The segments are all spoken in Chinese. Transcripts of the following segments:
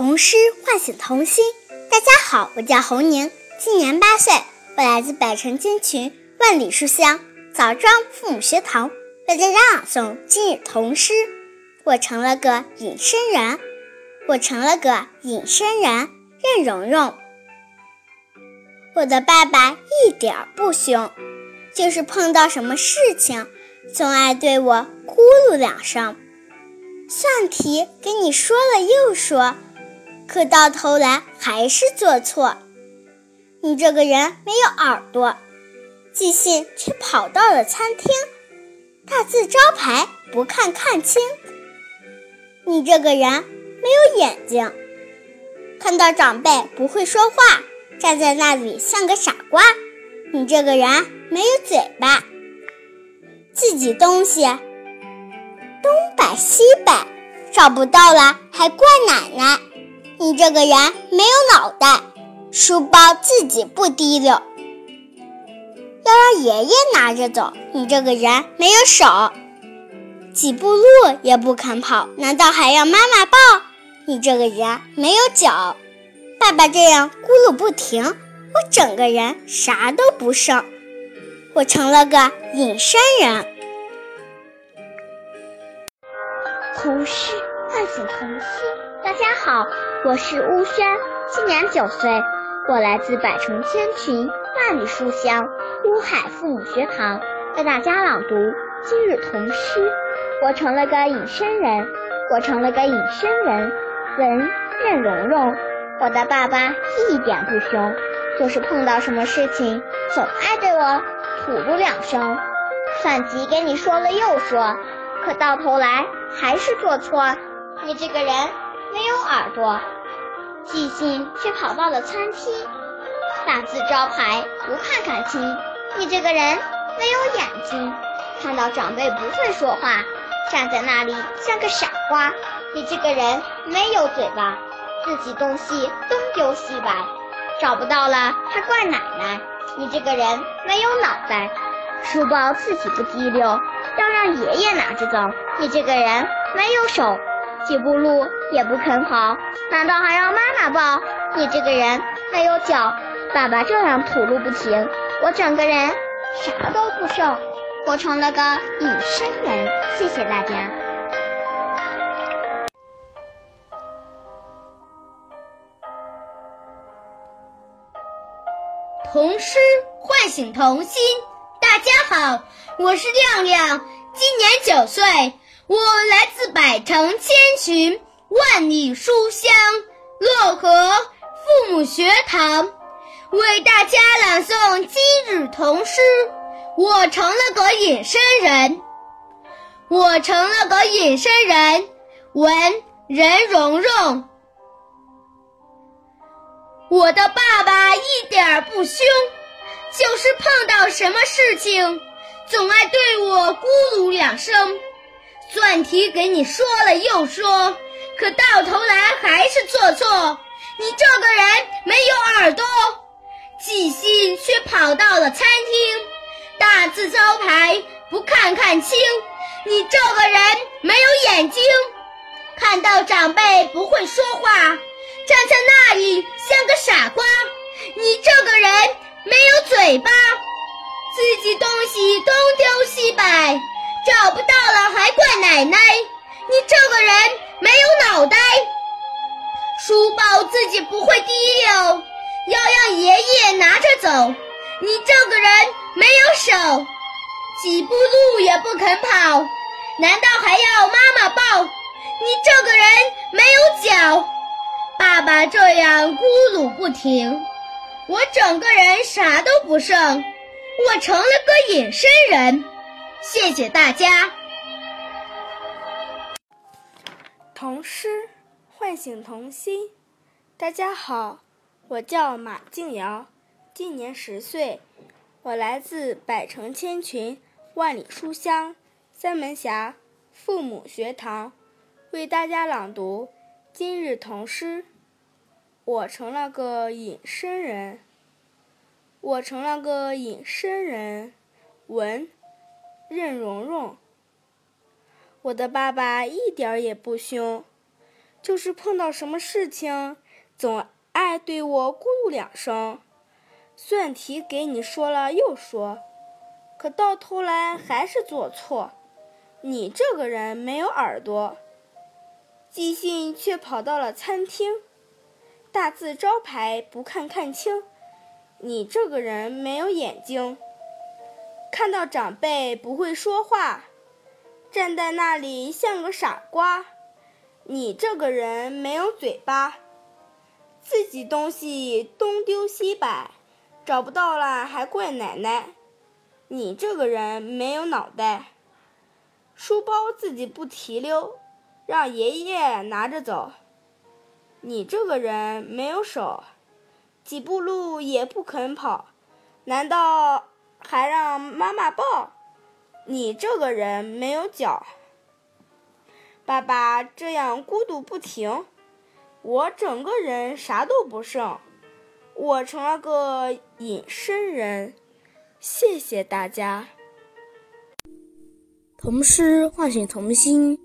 童诗唤醒童心。大家好，我叫侯宁，今年八岁，我来自百城千群，万里书香枣庄父母学堂，为大家朗诵今日童诗。我成了个隐身人，我成了个隐身人，任蓉蓉。我的爸爸一点儿不凶，就是碰到什么事情，总爱对我咕噜两声。算题给你说了又说。可到头来还是做错。你这个人没有耳朵，寄信却跑到了餐厅，大字招牌不看看清。你这个人没有眼睛，看到长辈不会说话，站在那里像个傻瓜。你这个人没有嘴巴，自己东西东摆西摆，找不到了还怪奶奶。你这个人没有脑袋，书包自己不提溜，要让爷爷拿着走。你这个人没有手，几步路也不肯跑，难道还要妈妈抱？你这个人没有脚，爸爸这样咕噜不停，我整个人啥都不剩，我成了个隐身人。童诗唤醒童心。大家好，我是乌轩，今年九岁，我来自百城千群，万里书香乌海父母学堂，为大家朗读今日童诗。我成了个隐身人，我成了个隐身人。文任蓉蓉，我的爸爸一点不凶，就是碰到什么事情总爱对我吐露两声。算题给你说了又说，可到头来还是做错。你这个人。没有耳朵，寄信却跑到了餐厅，大字招牌不看看清。你这个人没有眼睛，看到长辈不会说话，站在那里像个傻瓜。你这个人没有嘴巴，自己东西东丢西摆，找不到了还怪奶奶。你这个人没有脑袋，书包自己不提溜，要让爷爷拿着走。你这个人没有手。几步路也不肯跑，难道还让妈妈抱？你这个人没有脚，爸爸这样吐露不停，我整个人啥都不剩，我成了个隐身人。谢谢大家。童诗唤醒童心，大家好，我是亮亮，今年九岁。我来自百城千寻，万里书香漯河父母学堂，为大家朗诵今日童诗。我成了个隐身人，我成了个隐身人。文任蓉蓉，我的爸爸一点儿不凶，就是碰到什么事情，总爱对我咕噜两声。算题给你说了又说，可到头来还是做错。你这个人没有耳朵，记性却跑到了餐厅，大字招牌不看看清。你这个人没有眼睛，看到长辈不会说话，站在那里像个傻瓜。你这个人没有嘴巴，自己东西东丢西摆。找不到了还怪奶奶，你这个人没有脑袋，书包自己不会提溜，要让爷爷拿着走。你这个人没有手，几步路也不肯跑，难道还要妈妈抱？你这个人没有脚，爸爸这样咕噜不停，我整个人啥都不剩，我成了个隐身人。谢谢大家。童诗唤醒童心。大家好，我叫马静瑶，今年十岁，我来自百城千群，万里书香三门峡父母学堂，为大家朗读今日童诗。我成了个隐身人，我成了个隐身人。文。任蓉蓉，我的爸爸一点儿也不凶，就是碰到什么事情，总爱对我咕噜两声。算题给你说了又说，可到头来还是做错。你这个人没有耳朵，寄信却跑到了餐厅，大字招牌不看看清。你这个人没有眼睛，看到长辈不会说话，站在那里像个傻瓜。你这个人没有嘴巴，自己东西东丢西摆，找不到了还怪奶奶。你这个人没有脑袋，书包自己不提溜，让爷爷拿着走。你这个人没有手。几步路也不肯跑，难道还让妈妈抱？你这个人没有脚。爸爸这样孤独不停，我整个人啥都不剩，我成了个隐身人。谢谢大家。童诗唤醒童心。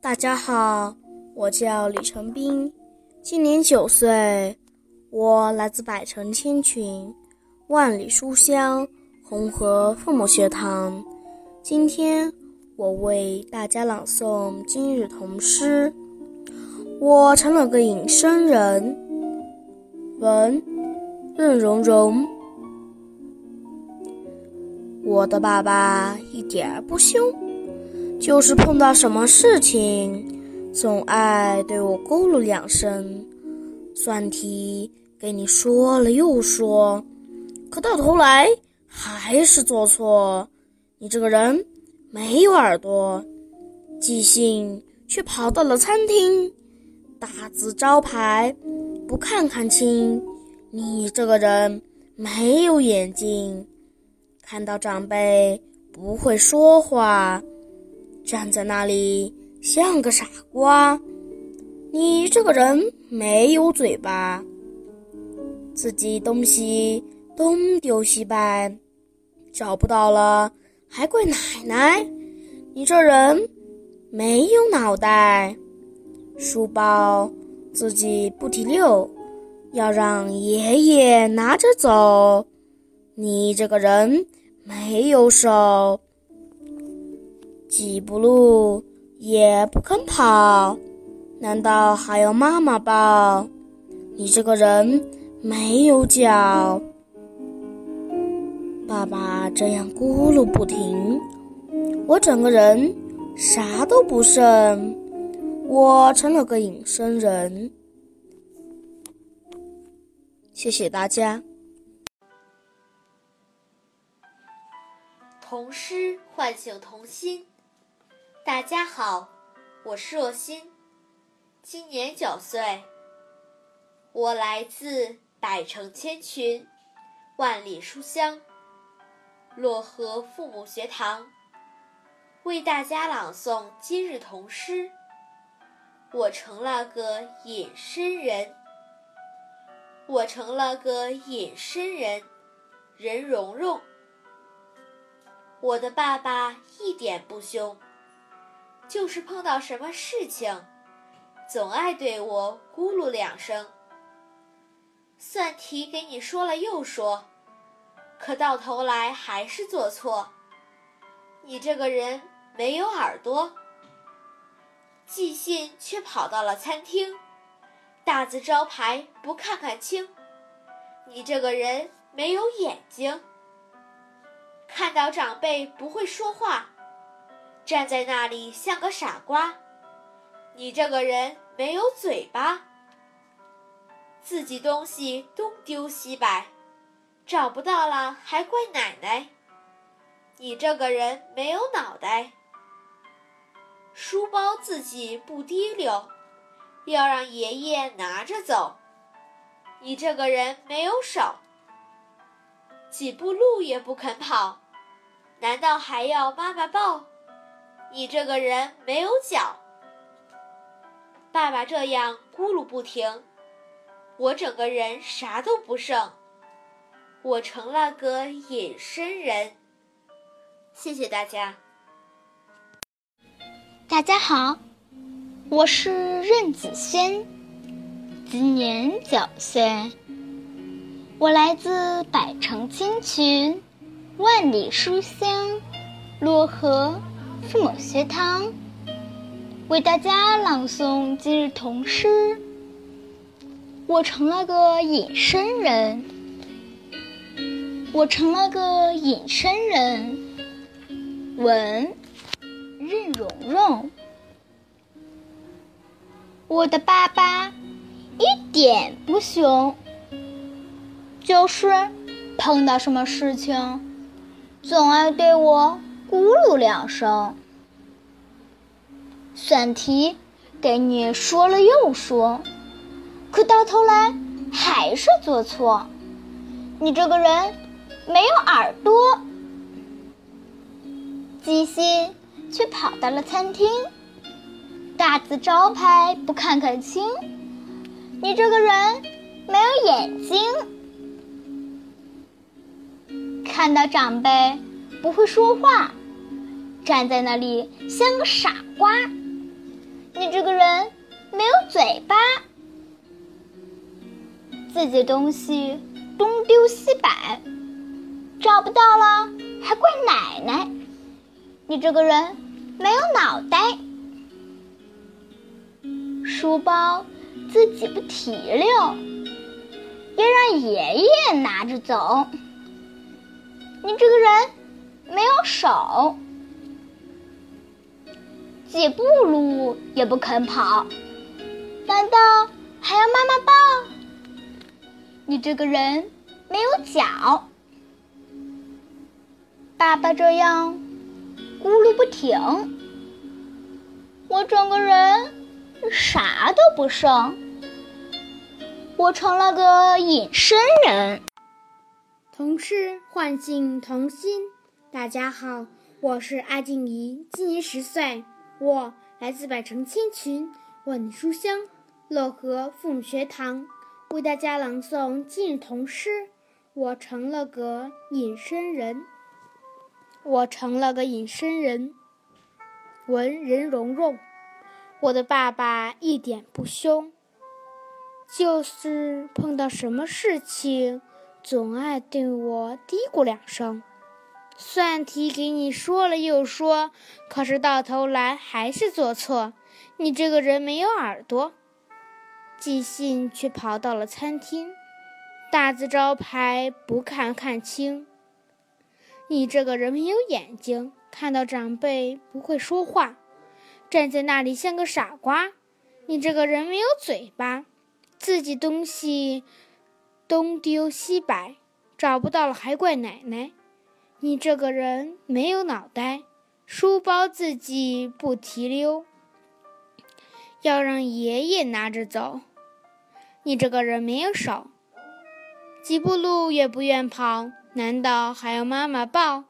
大家好，我叫李成斌，今年九岁。我来自百城千群，万里书香，红河父母学堂。今天我为大家朗诵今日童诗。我成了个隐身人。文任溶溶。我的爸爸一点儿不凶，就是碰到什么事情，总爱对我咕噜两声，算题。给你说了又说，可到头来还是做错。你这个人没有耳朵，记性却跑到了餐厅，大字招牌不看看清。你这个人没有眼睛，看到长辈不会说话，站在那里像个傻瓜。你这个人没有嘴巴。自己东西东丢西摆，找不到了还怪奶奶。你这人没有脑袋，书包自己不提溜，要让爷爷拿着走。你这个人没有手，几步路也不肯跑，难道还要妈妈抱？你这个人。没有脚，爸爸这样咕噜不停，我整个人啥都不剩，我成了个隐身人。谢谢大家。童诗唤醒童心。大家好，我是若欣，今年九岁，我来自。百城千群，万里书香。漯河父母学堂为大家朗诵今日童诗。我成了个隐身人，我成了个隐身人，任蓉蓉。我的爸爸一点不凶，就是碰到什么事情，总爱对我咕噜两声。算题给你说了又说，可到头来还是做错。你这个人没有耳朵，寄信却跑到了餐厅，大字招牌不看看清。你这个人没有眼睛，看到长辈不会说话，站在那里像个傻瓜。你这个人没有嘴巴。自己东西东丢西摆，找不到了还怪奶奶。你这个人没有脑袋，书包自己不提溜，要让爷爷拿着走。你这个人没有手，几步路也不肯跑，难道还要妈妈抱？你这个人没有脚，爸爸这样咕噜不停。我整个人啥都不剩，我成了个隐身人。谢谢大家。大家好，我是任子轩，今年九岁。我来自百城千群，万里书香，漯河父母学堂，为大家朗诵今日童诗。我成了个隐身人，我成了个隐身人。文任蓉蓉，我的爸爸一点不凶，就是碰到什么事情，总爱对我咕噜两声。算题给你说了又说，可到头来还是做错。你这个人没有耳朵。鸡心却跑到了餐厅，大字招牌不看看清。你这个人没有眼睛，看到长辈不会说话，站在那里像个傻瓜。你这个人没有嘴巴，自己东西东丢西摆，找不到了还怪奶奶。你这个人没有脑袋，书包自己不提溜，也让爷爷拿着走。你这个人没有手，几步路也不肯跑，难道还要妈妈抱？你这个人没有脚，爸爸这样。咕噜不停，我整个人啥都不剩，我成了个隐身人。童诗唤醒童心。大家好，我是阿静怡，今年十岁，我来自百城千群，万里书香，乐和父母学堂，为大家朗诵今日童诗。我成了个隐身人。我成了个隐身人。文任蓉蓉，我的爸爸一点不凶，就是碰到什么事情，总爱对我嘀咕两声。算题给你说了又说，可是到头来还是做错。你这个人没有耳朵，寄信却跑到了餐厅，大字招牌不看看清。你这个人没有眼睛，看到长辈不会说话，站在那里像个傻瓜。你这个人没有嘴巴，自己东西东丢西摆，找不到了还怪奶奶。你这个人没有脑袋，书包自己不提溜，要让爷爷拿着走。你这个人没有手，几步路也不愿跑。难道还要妈妈抱？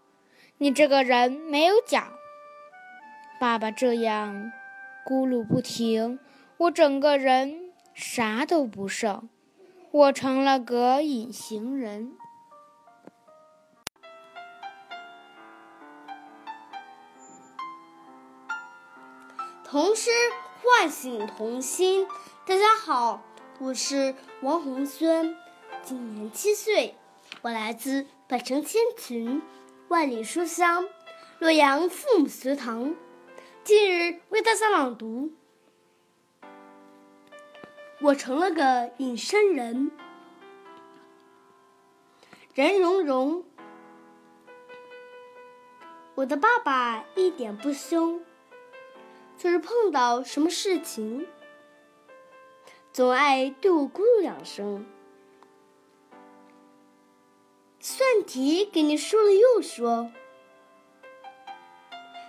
你这个人没有脚。爸爸这样咕噜不停，我整个人啥都不剩，我成了个隐形人。童诗唤醒童心。大家好，我是王宏轩，今年七岁，我来自。百城千群，万里书香。洛阳父母学堂，今日为大家朗读。我成了个隐身人。任蓉蓉，我的爸爸一点不凶，就是碰到什么事情，总爱对我咕噜两声。算题给你说了又说，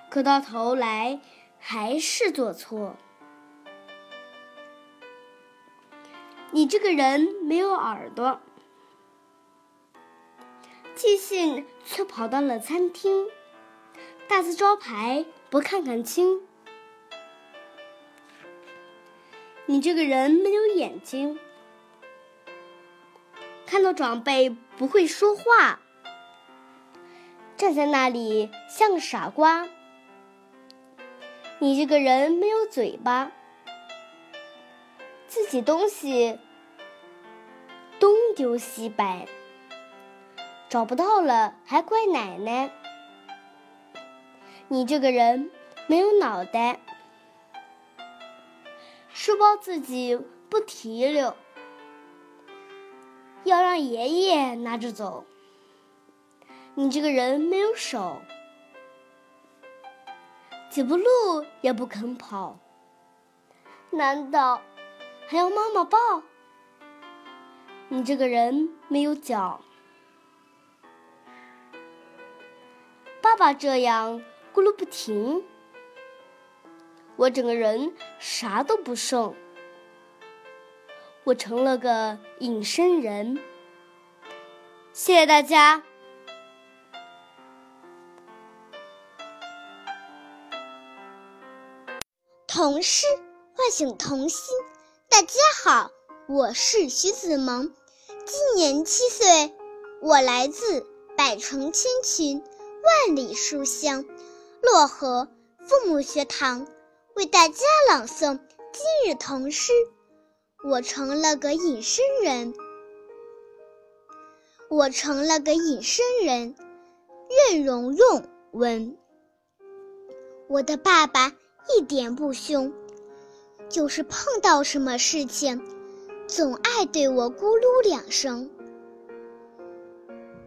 可到头来还是做错。你这个人没有耳朵，寄信却跑到了餐厅，大字招牌不看看清。你这个人没有眼睛。看到长辈不会说话，站在那里像个傻瓜。你这个人没有嘴巴，自己东西东丢西摆，找不到了还怪奶奶。你这个人没有脑袋，书包自己不提溜，要让爷爷拿着走。你这个人没有手，几步路也不肯跑，难道还要妈妈抱？你这个人没有脚，爸爸这样咕噜不停，我整个人啥都不剩，我成了个隐身人。谢谢大家。童诗唤醒童心。大家好，我是徐子萌，今年七岁，我来自百城千群、万里书香漯河父母学堂，为大家朗诵今日童诗。我成了个隐身人，我成了个隐身人。任蓉蓉问：我的爸爸。一点不凶，就是碰到什么事情，总爱对我咕噜两声。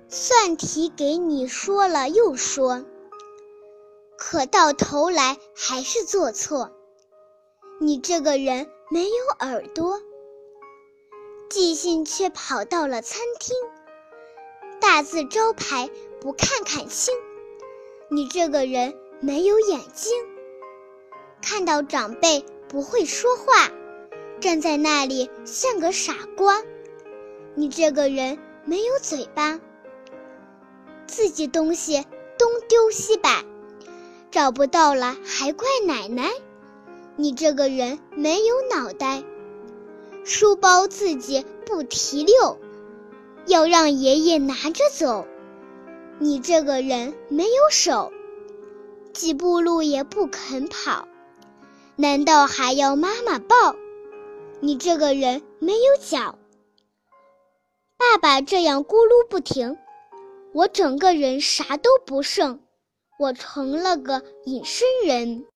算题给你说了又说，可到头来还是做错。你这个人没有耳朵，记性却跑到了餐厅，大字招牌不看看清。你这个人没有眼睛。看到长辈不会说话，站在那里像个傻瓜。你这个人没有嘴巴，自己东西东丢西摆，找不到了还怪奶奶。你这个人没有脑袋，书包自己不提溜，要让爷爷拿着走。你这个人没有手，几步路也不肯跑。难道还要妈妈抱？你这个人没有脚。爸爸这样咕噜不停，我整个人啥都不剩，我成了个隐身人。